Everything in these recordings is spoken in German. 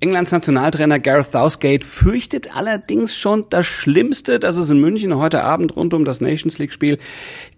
Englands Nationaltrainer Gareth Southgate fürchtet allerdings schon das Schlimmste, dass es in München heute Abend rund um das Nations League Spiel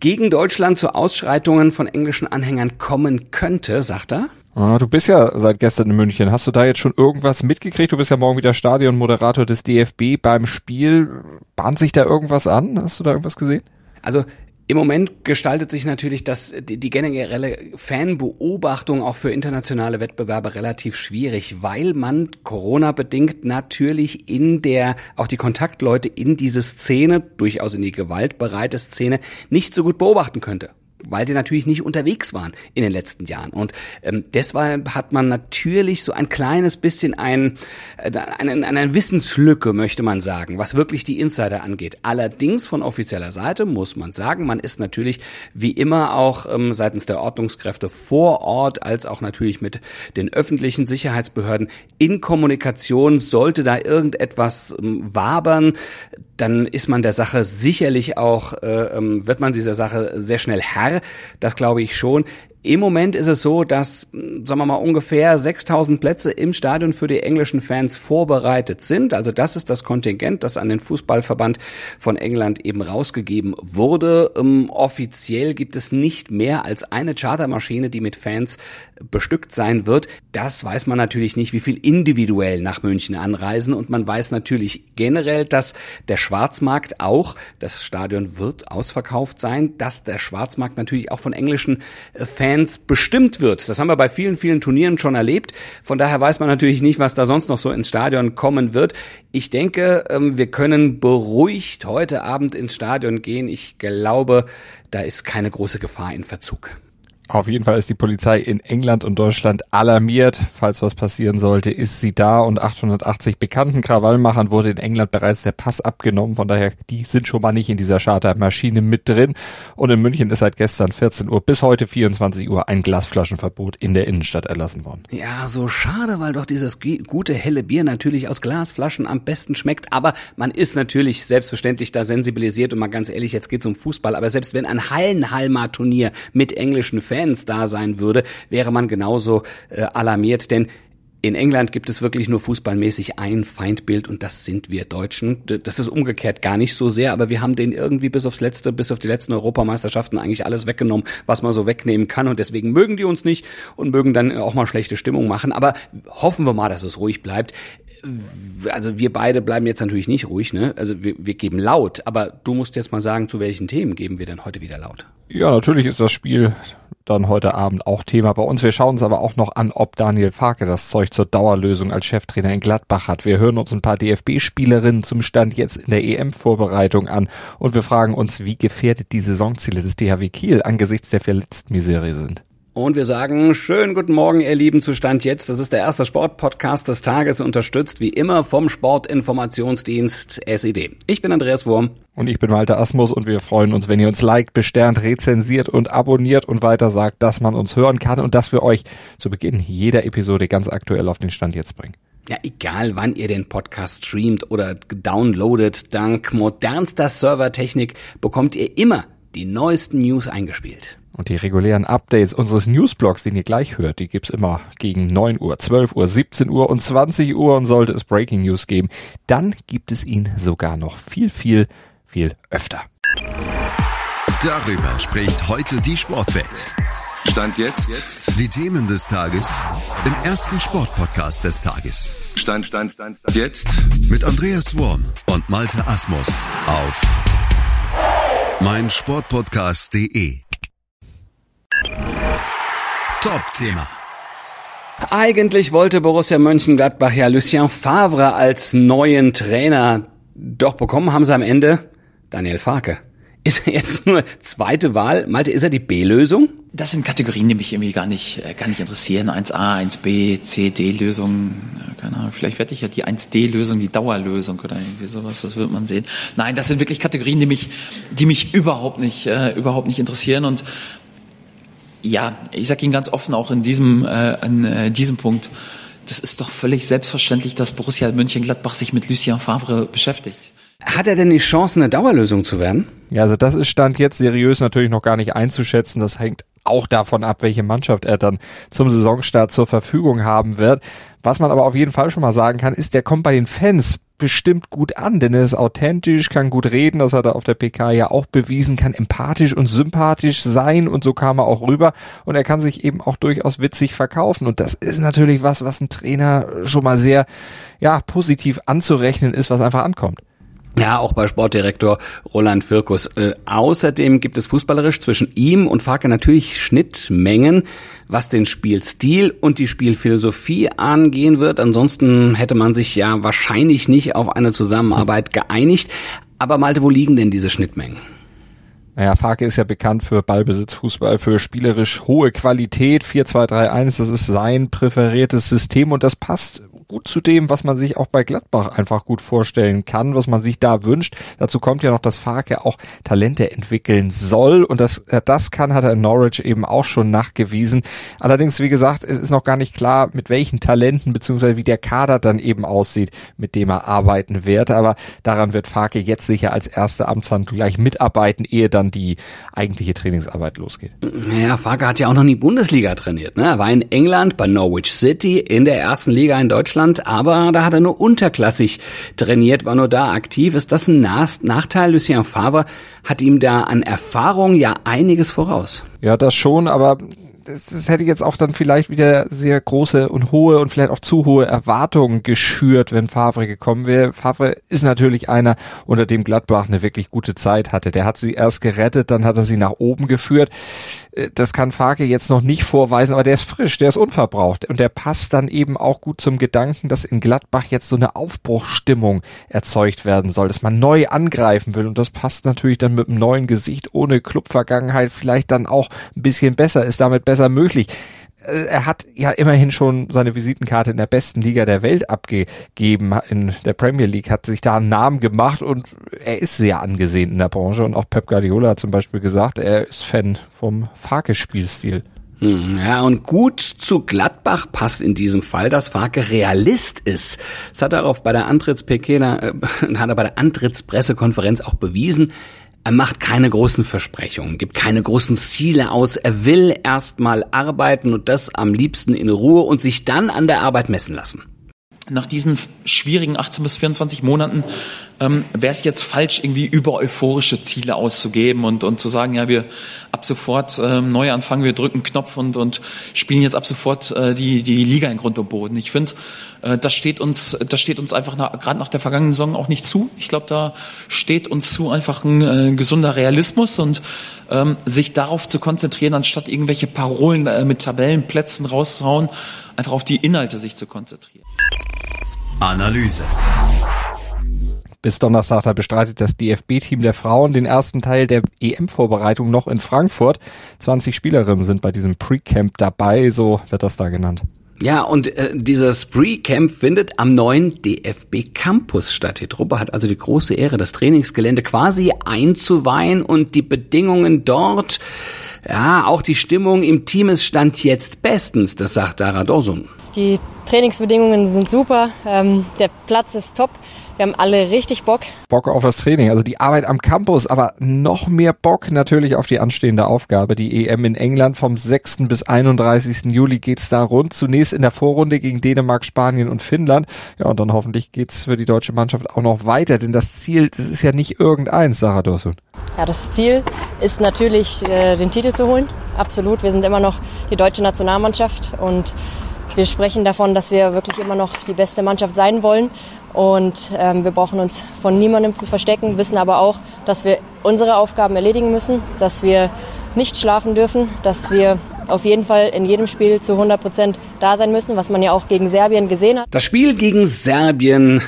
gegen Deutschland zu Ausschreitungen von englischen Anhängern kommen könnte, sagt er. Ah, du bist ja seit gestern in München. Hast du da jetzt schon irgendwas mitgekriegt? Du bist ja morgen wieder Stadionmoderator des DFB beim Spiel. Bahnt sich da irgendwas an? Hast du da irgendwas gesehen? Also im Moment gestaltet sich natürlich das, die, die generelle Fanbeobachtung auch für internationale Wettbewerbe relativ schwierig, weil man Corona-bedingt natürlich in der, auch die Kontaktleute in diese Szene, durchaus in die gewaltbereite Szene, nicht so gut beobachten könnte weil die natürlich nicht unterwegs waren in den letzten Jahren. Und ähm, deshalb hat man natürlich so ein kleines bisschen ein, äh, eine, eine Wissenslücke, möchte man sagen, was wirklich die Insider angeht. Allerdings von offizieller Seite muss man sagen, man ist natürlich wie immer auch ähm, seitens der Ordnungskräfte vor Ort, als auch natürlich mit den öffentlichen Sicherheitsbehörden in Kommunikation. Sollte da irgendetwas ähm, wabern, dann ist man der Sache sicherlich auch, äh, ähm, wird man dieser Sache sehr schnell Das glaube ich schon. Im Moment ist es so, dass, sagen wir mal, ungefähr 6000 Plätze im Stadion für die englischen Fans vorbereitet sind. Also das ist das Kontingent, das an den Fußballverband von England eben rausgegeben wurde. Ähm, offiziell gibt es nicht mehr als eine Chartermaschine, die mit Fans bestückt sein wird. Das weiß man natürlich nicht, wie viel individuell nach München anreisen. Und man weiß natürlich generell, dass der Schwarzmarkt auch, das Stadion wird ausverkauft sein, dass der Schwarzmarkt natürlich auch von englischen äh, Fans Fans bestimmt wird. Das haben wir bei vielen, vielen Turnieren schon erlebt. Von daher weiß man natürlich nicht, was da sonst noch so ins Stadion kommen wird. Ich denke, ähm, wir können beruhigt heute Abend ins Stadion gehen. Ich glaube, da ist keine große Gefahr in Verzug. Auf jeden Fall ist die Polizei in England und Deutschland alarmiert. Falls was passieren sollte, ist sie da und 880 bekannten Krawallmachern wurde in England bereits der Pass abgenommen. Von daher, die sind schon mal nicht in dieser Chartermaschine mit drin. Und in München ist seit gestern 14 Uhr bis heute 24 Uhr ein Glasflaschenverbot in der Innenstadt erlassen worden. Ja, so schade, weil doch dieses gute helle Bier natürlich aus Glasflaschen am besten schmeckt. Aber man ist natürlich selbstverständlich da sensibilisiert und mal ganz ehrlich, jetzt geht's um Fußball. Aber selbst wenn ein Hallenhalmer-Turnier mit englischen Fans Fans da sein würde, wäre man genauso äh, alarmiert, denn in England gibt es wirklich nur fußballmäßig ein Feindbild und das sind wir Deutschen. Das ist umgekehrt gar nicht so sehr, aber wir haben den irgendwie bis aufs letzte, bis auf die letzten Europameisterschaften eigentlich alles weggenommen, was man so wegnehmen kann und deswegen mögen die uns nicht und mögen dann auch mal schlechte Stimmung machen. Aber hoffen wir mal, dass es ruhig bleibt. Also wir beide bleiben jetzt natürlich nicht ruhig, ne? Also wir, wir geben laut, aber du musst jetzt mal sagen, zu welchen Themen geben wir denn heute wieder laut? Ja, natürlich ist das Spiel dann heute Abend auch Thema bei uns. Wir schauen uns aber auch noch an, ob Daniel Farke das Zeug zur Dauerlösung als Cheftrainer in Gladbach hat. Wir hören uns ein paar DFB-Spielerinnen zum Stand jetzt in der EM-Vorbereitung an und wir fragen uns, wie gefährdet die Saisonziele des DHW Kiel angesichts der verletzten Miserie sind. Und wir sagen schönen guten Morgen, ihr Lieben, Zustand jetzt. Das ist der erste Sportpodcast des Tages, unterstützt wie immer vom Sportinformationsdienst SED. Ich bin Andreas Wurm. Und ich bin Malte Asmus und wir freuen uns, wenn ihr uns liked, besternt, rezensiert und abonniert und weiter sagt, dass man uns hören kann und dass wir euch zu Beginn jeder Episode ganz aktuell auf den Stand jetzt bringen. Ja, egal wann ihr den Podcast streamt oder downloadet, dank modernster Servertechnik bekommt ihr immer die neuesten News eingespielt. Und die regulären Updates unseres Newsblogs, den ihr gleich hört, die gibt's immer gegen 9 Uhr, 12 Uhr, 17 Uhr und 20 Uhr und sollte es Breaking News geben, dann gibt es ihn sogar noch viel, viel, viel öfter. Darüber spricht heute die Sportwelt. Stand jetzt. Die Themen des Tages im ersten Sportpodcast des Tages. Stand, Stand, Stand, Stand. Jetzt. Mit Andreas Worm und Malte Asmus auf meinsportpodcast.de. Top-Thema. Eigentlich wollte Borussia Mönchengladbach ja Lucien Favre als neuen Trainer. Doch bekommen haben sie am Ende Daniel Farke. Ist er jetzt nur zweite Wahl? Malte, ist er die B-Lösung? Das sind Kategorien, die mich irgendwie gar nicht, äh, gar nicht interessieren. 1a, 1b, C, D-Lösung. Keine Ahnung, vielleicht werde ich ja die 1D-Lösung, die Dauerlösung oder irgendwie sowas. Das wird man sehen. Nein, das sind wirklich Kategorien, die mich, die mich überhaupt nicht, äh, überhaupt nicht interessieren. Und ja, ich sage Ihnen ganz offen auch in diesem, äh, an äh, diesem Punkt, das ist doch völlig selbstverständlich, dass Borussia Mönchengladbach sich mit Lucien Favre beschäftigt. Hat er denn die Chance, eine Dauerlösung zu werden? Ja, also das ist Stand jetzt seriös natürlich noch gar nicht einzuschätzen. Das hängt auch davon ab, welche Mannschaft er dann zum Saisonstart zur Verfügung haben wird. Was man aber auf jeden Fall schon mal sagen kann, ist, der kommt bei den Fans bestimmt gut an, denn er ist authentisch, kann gut reden, das hat er auf der PK ja auch bewiesen, kann empathisch und sympathisch sein und so kam er auch rüber und er kann sich eben auch durchaus witzig verkaufen und das ist natürlich was, was ein Trainer schon mal sehr, ja, positiv anzurechnen ist, was einfach ankommt. Ja, auch bei Sportdirektor Roland Firkus. Äh, außerdem gibt es fußballerisch zwischen ihm und Farke natürlich Schnittmengen, was den Spielstil und die Spielphilosophie angehen wird. Ansonsten hätte man sich ja wahrscheinlich nicht auf eine Zusammenarbeit geeinigt. Aber Malte, wo liegen denn diese Schnittmengen? Naja, Farke ist ja bekannt für Ballbesitzfußball, für spielerisch hohe Qualität. 4-2-3-1, das ist sein präferiertes System und das passt gut zu dem, was man sich auch bei Gladbach einfach gut vorstellen kann, was man sich da wünscht. Dazu kommt ja noch, dass Farke auch Talente entwickeln soll und dass er das kann, hat er in Norwich eben auch schon nachgewiesen. Allerdings, wie gesagt, es ist noch gar nicht klar, mit welchen Talenten beziehungsweise wie der Kader dann eben aussieht, mit dem er arbeiten wird. Aber daran wird Farke jetzt sicher als erste Amtshandlung gleich mitarbeiten, ehe dann die eigentliche Trainingsarbeit losgeht. Ja, Farke hat ja auch noch nie Bundesliga trainiert. Ne? Er war in England bei Norwich City in der ersten Liga in Deutschland Deutschland, aber da hat er nur unterklassig trainiert, war nur da aktiv. Ist das ein Nachteil? Lucien Favre hat ihm da an Erfahrung ja einiges voraus. Ja, das schon, aber das, das hätte jetzt auch dann vielleicht wieder sehr große und hohe und vielleicht auch zu hohe Erwartungen geschürt, wenn Favre gekommen wäre. Favre ist natürlich einer, unter dem Gladbach eine wirklich gute Zeit hatte. Der hat sie erst gerettet, dann hat er sie nach oben geführt. Äh, das kann Farke jetzt noch nicht vorweisen, aber der ist frisch, der ist unverbraucht und der passt dann eben auch gut zum Gedanken, dass in Gladbach jetzt so eine Aufbruchstimmung erzeugt werden soll, dass man neu angreifen will und das passt natürlich dann mit einem neuen Gesicht ohne Clubvergangenheit vielleicht dann auch ein bisschen besser, ist damit besser möglich. Äh, er hat ja immerhin schon seine Visitenkarte in der besten Liga der Welt abgegeben, in der Premier League, hat sich da einen Namen gemacht und er ist sehr angesehen in der Branche und auch Pep Guardiola hat zum Beispiel gesagt, er ist Fan vom Farke-Spielstil. Hm, ja, und gut zu Gladbach passt in diesem Fall, dass Farke Realist ist. Das hat er auf bei der Antritts äh, hat er bei der Antrittspressekonferenz auch bewiesen. Er macht keine großen Versprechungen, gibt keine großen Ziele aus. Er will erstmal arbeiten und das am liebsten in Ruhe und sich dann an der Arbeit messen lassen nach diesen schwierigen 18 bis 24 Monaten ähm, wäre es jetzt falsch, irgendwie über euphorische Ziele auszugeben und, und zu sagen, ja, wir ab sofort ähm, neu anfangen, wir drücken Knopf und, und spielen jetzt ab sofort äh, die, die Liga in Grund und Boden. Ich finde, äh, das steht uns, das steht uns einfach gerade nach der vergangenen Saison auch nicht zu. Ich glaube, da steht uns zu einfach ein äh, gesunder Realismus und ähm, sich darauf zu konzentrieren, anstatt irgendwelche Parolen äh, mit Tabellenplätzen rauszuhauen, einfach auf die Inhalte sich zu konzentrieren. Analyse. Bis Donnerstag, da bestreitet das DFB-Team der Frauen den ersten Teil der EM-Vorbereitung noch in Frankfurt. 20 Spielerinnen sind bei diesem Pre-Camp dabei, so wird das da genannt. Ja, und äh, dieses Pre-Camp findet am neuen DFB Campus statt. Die Truppe hat also die große Ehre, das Trainingsgelände quasi einzuweihen und die Bedingungen dort, ja, auch die Stimmung im Team ist stand jetzt bestens, das sagt Dara Dorsun. Die Trainingsbedingungen sind super, ähm, der Platz ist top. Wir haben alle richtig Bock. Bock auf das Training, also die Arbeit am Campus, aber noch mehr Bock natürlich auf die anstehende Aufgabe. Die EM in England vom 6. bis 31. Juli geht's da rund. Zunächst in der Vorrunde gegen Dänemark, Spanien und Finnland. Ja, und dann hoffentlich geht's für die deutsche Mannschaft auch noch weiter, denn das Ziel, das ist ja nicht irgendeins, Sarah Dorsun. Ja, das Ziel ist natürlich, äh, den Titel zu holen. Absolut. Wir sind immer noch die deutsche Nationalmannschaft und wir sprechen davon, dass wir wirklich immer noch die beste Mannschaft sein wollen. Und ähm, wir brauchen uns von niemandem zu verstecken, wissen aber auch, dass wir unsere Aufgaben erledigen müssen, dass wir nicht schlafen dürfen, dass wir auf jeden Fall in jedem Spiel zu 100 Prozent da sein müssen, was man ja auch gegen Serbien gesehen hat. Das Spiel gegen Serbien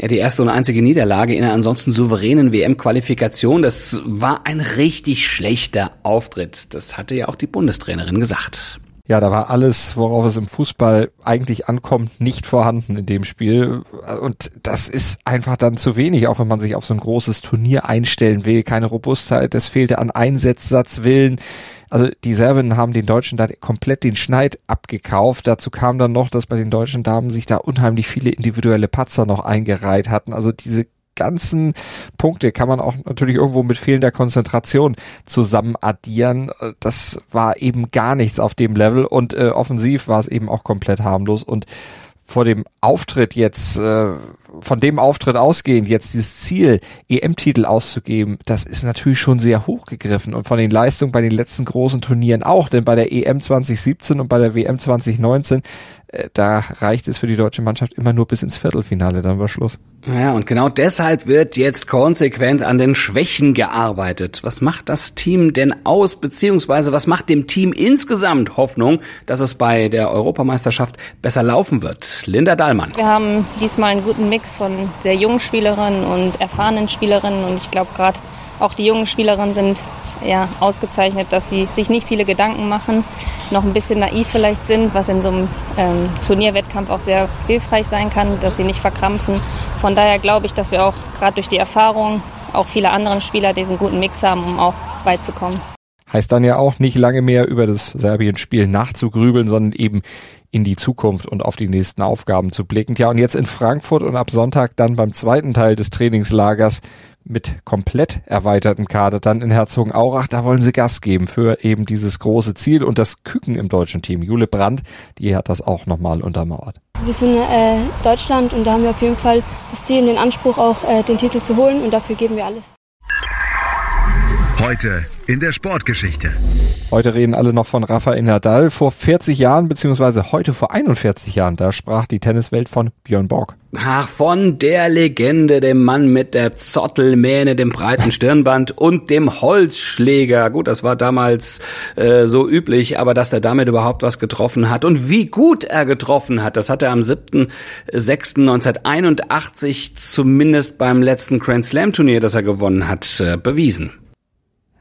Ja, die erste und einzige Niederlage in einer ansonsten souveränen WM-Qualifikation. Das war ein richtig schlechter Auftritt. Das hatte ja auch die Bundestrainerin gesagt. Ja, da war alles, worauf es im Fußball eigentlich ankommt, nicht vorhanden in dem Spiel. Und das ist einfach dann zu wenig, auch wenn man sich auf so ein großes Turnier einstellen will. Keine Robustheit, es fehlte an Einsatzsatzwillen. Also die Serbinnen haben den Deutschen da komplett den Schneid abgekauft. Dazu kam dann noch, dass bei den deutschen Damen sich da unheimlich viele individuelle Patzer noch eingereiht hatten. Also diese ganzen Punkte kann man auch natürlich irgendwo mit fehlender Konzentration zusammen addieren. Das war eben gar nichts auf dem Level und äh, offensiv war es eben auch komplett harmlos und vor dem Auftritt jetzt, äh, von dem Auftritt ausgehend, jetzt dieses Ziel, EM-Titel auszugeben, das ist natürlich schon sehr hochgegriffen und von den Leistungen bei den letzten großen Turnieren auch, denn bei der EM 2017 und bei der WM 2019 äh, da reicht es für die deutsche Mannschaft immer nur bis ins Viertelfinale, dann war Schluss. Ja, und genau deshalb wird jetzt konsequent an den Schwächen gearbeitet. Was macht das Team denn aus, beziehungsweise was macht dem Team insgesamt Hoffnung, dass es bei der Europameisterschaft besser laufen wird? Linda Dahlmann. Wir haben diesmal einen guten Mix von sehr jungen Spielerinnen und erfahrenen Spielerinnen und ich glaube gerade auch die jungen Spielerinnen sind ja, ausgezeichnet, dass sie sich nicht viele Gedanken machen, noch ein bisschen naiv vielleicht sind, was in so einem ähm, Turnierwettkampf auch sehr hilfreich sein kann, dass sie nicht verkrampfen. Von daher glaube ich, dass wir auch gerade durch die Erfahrung auch viele andere Spieler diesen guten Mix haben, um auch weit zu kommen. Heißt dann ja auch nicht lange mehr über das Serbien-Spiel nachzugrübeln, sondern eben in die Zukunft und auf die nächsten Aufgaben zu blicken. Ja, und jetzt in Frankfurt und ab Sonntag dann beim zweiten Teil des Trainingslagers mit komplett erweitertem Kader dann in Herzogenaurach. Da wollen sie Gas geben für eben dieses große Ziel und das Küken im deutschen Team. Jule Brandt, die hat das auch nochmal untermauert. Wir sind äh, Deutschland und da haben wir auf jeden Fall das Ziel und den Anspruch, auch äh, den Titel zu holen und dafür geben wir alles. Heute in der Sportgeschichte. Heute reden alle noch von Rafael Nadal. Vor 40 Jahren, beziehungsweise heute vor 41 Jahren, da sprach die Tenniswelt von Björn Borg. Ach, von der Legende, dem Mann mit der Zottelmähne, dem breiten Stirnband und dem Holzschläger. Gut, das war damals äh, so üblich, aber dass er damit überhaupt was getroffen hat und wie gut er getroffen hat, das hat er am 7.6.1981 zumindest beim letzten Grand Slam Turnier, das er gewonnen hat, äh, bewiesen.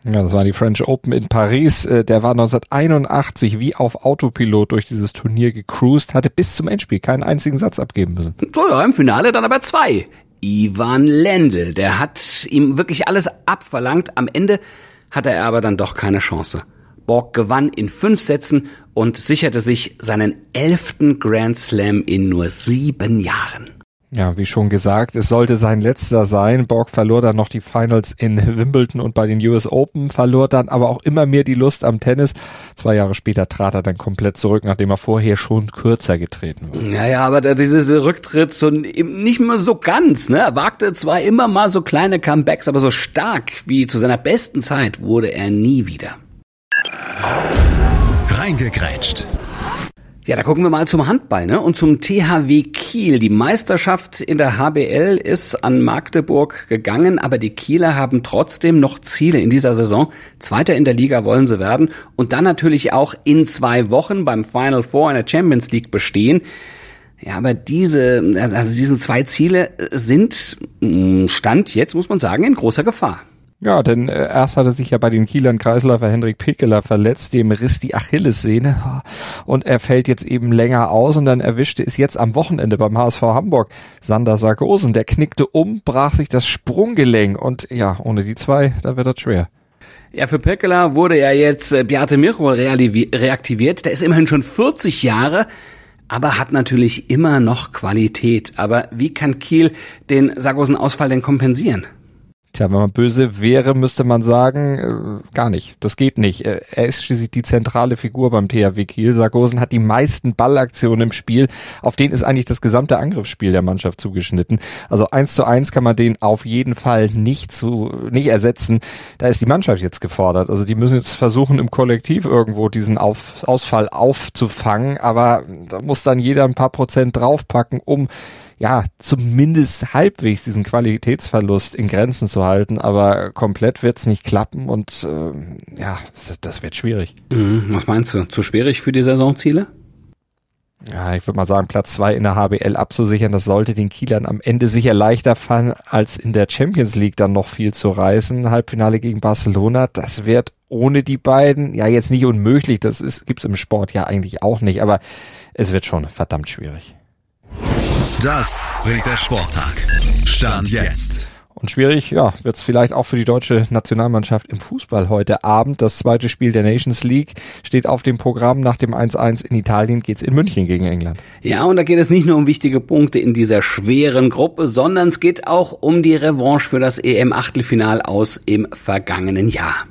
Ja, das war die French Open in Paris. Äh, der war 1981 wie auf Autopilot durch dieses Turnier gecruised, hatte bis zum Endspiel keinen einzigen Satz abgeben müssen. So, ja, im Finale dann aber zwei. Ivan Lendl, der hat ihm wirklich alles abverlangt. Am Ende hatte er aber dann doch keine Chance. Borg gewann in fünf Sätzen und sicherte sich seinen elften Grand Slam in nur sieben Jahren. Ja, wie schon gesagt, es sollte sein letzter sein. Borg verlor dann noch die Finals in Wimbledon und bei den US Open, verlor dann aber auch immer mehr die Lust am Tennis. Zwei Jahre später trat er dann komplett zurück, nachdem er vorher schon kürzer getreten war. Ja, ja, aber dieser Rücktritt so nicht mehr so ganz, ne? Er wagte zwar immer mal so kleine Comebacks, aber so stark wie zu seiner besten Zeit wurde er nie wieder. Reingekrätscht. Ja, da gucken wir mal zum Handball ne? und zum THW Kiel. Die Meisterschaft in der HBL ist an Magdeburg gegangen, aber die Kieler haben trotzdem noch Ziele in dieser Saison. Zweiter in der Liga wollen sie werden und dann natürlich auch in zwei Wochen beim Final Four in der Champions League bestehen. Ja, aber diese, also diese zwei Ziele sind mm, Stand jetzt, muss man sagen, in großer Gefahr. Ja, denn äh, erst hatte sich ja bei den Kielern Kreisläufer Hendrik Pekeler verletzt, dem riss die Achillessehne und er fällt jetzt eben länger aus und dann erwischte es jetzt am Wochenende beim HSV Hamburg Sander Sargosen. Der knickte um, brach sich das Sprunggelenk und ja, ohne die zwei, da wird das schwer. Ja, für Pekeler wurde ja jetzt äh, Beate Michol reaktiviert. Der ist immerhin schon 40 Jahre, aber hat natürlich immer noch Qualität. Aber wie kann Kiel den Sargosen-Ausfall denn kompensieren? Tja, wenn man böse wäre, müsste man sagen, äh, gar nicht. Das geht nicht. Äh, er ist schließlich die zentrale Figur beim THW Kiel. Sargosen hat die meisten Ballaktionen im Spiel. Auf den ist eigentlich das gesamte Angriffsspiel der Mannschaft zugeschnitten. Also eins zu eins kann man den auf jeden Fall nicht zu, nicht ersetzen. Da ist die Mannschaft jetzt gefordert. Also die müssen jetzt versuchen, im Kollektiv irgendwo diesen auf, Ausfall aufzufangen. Aber da muss dann jeder ein paar Prozent draufpacken, um ja, zumindest halbwegs diesen Qualitätsverlust in Grenzen zu halten, aber komplett wird's nicht klappen und äh, ja, das, das wird schwierig. Mhm, was meinst du? Zu schwierig für die Saisonziele? Ja, ich würde mal sagen, Platz zwei in der HBL abzusichern, das sollte den Kielern am Ende sicher leichter fallen, als in der Champions League dann noch viel zu reißen. Halbfinale gegen Barcelona, das wird ohne die beiden ja jetzt nicht unmöglich. Das ist, gibt's im Sport ja eigentlich auch nicht, aber es wird schon verdammt schwierig. Das bringt der Sporttag. Stand jetzt. Und schwierig, ja, wird es vielleicht auch für die deutsche Nationalmannschaft im Fußball heute Abend. Das zweite Spiel der Nations League steht auf dem Programm. Nach dem 1-1 in Italien geht's in München gegen England. Ja, und da geht es nicht nur um wichtige Punkte in dieser schweren Gruppe, sondern es geht auch um die Revanche für das EM-Achtelfinal aus im vergangenen Jahr.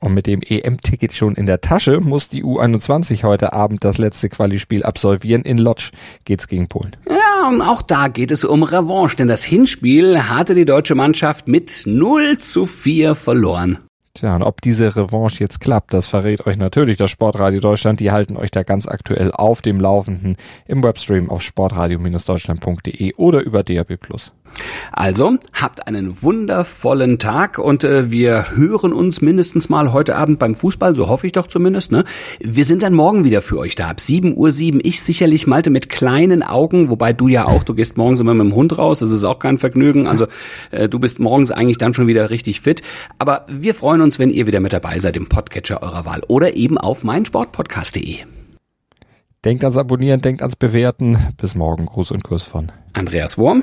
Und mit dem EM-Ticket schon in der Tasche muss die U21 heute Abend das letzte Quali-Spiel absolvieren. In Lodz geht's gegen Polen. Ja, und auch da geht es um Revanche, denn das Hinspiel hatte die deutsche Mannschaft mit 0 zu 4 verloren. Tja, und ob diese Revanche jetzt klappt, das verrät euch natürlich das Sportradio Deutschland. Die halten euch da ganz aktuell auf dem Laufenden im Webstream auf sportradio-deutschland.de oder über DAB+. Also, habt einen wundervollen Tag und äh, wir hören uns mindestens mal heute Abend beim Fußball, so hoffe ich doch zumindest. Ne? Wir sind dann morgen wieder für euch da, ab 7.07 Uhr. 7. Ich sicherlich, Malte, mit kleinen Augen, wobei du ja auch, du gehst morgens immer mit dem Hund raus, das ist auch kein Vergnügen. Also äh, du bist morgens eigentlich dann schon wieder richtig fit. Aber wir freuen uns, wenn ihr wieder mit dabei seid im Podcatcher eurer Wahl oder eben auf meinsportpodcast.de. Denkt ans Abonnieren, denkt ans Bewerten. Bis morgen. Gruß und Kuss von Andreas Wurm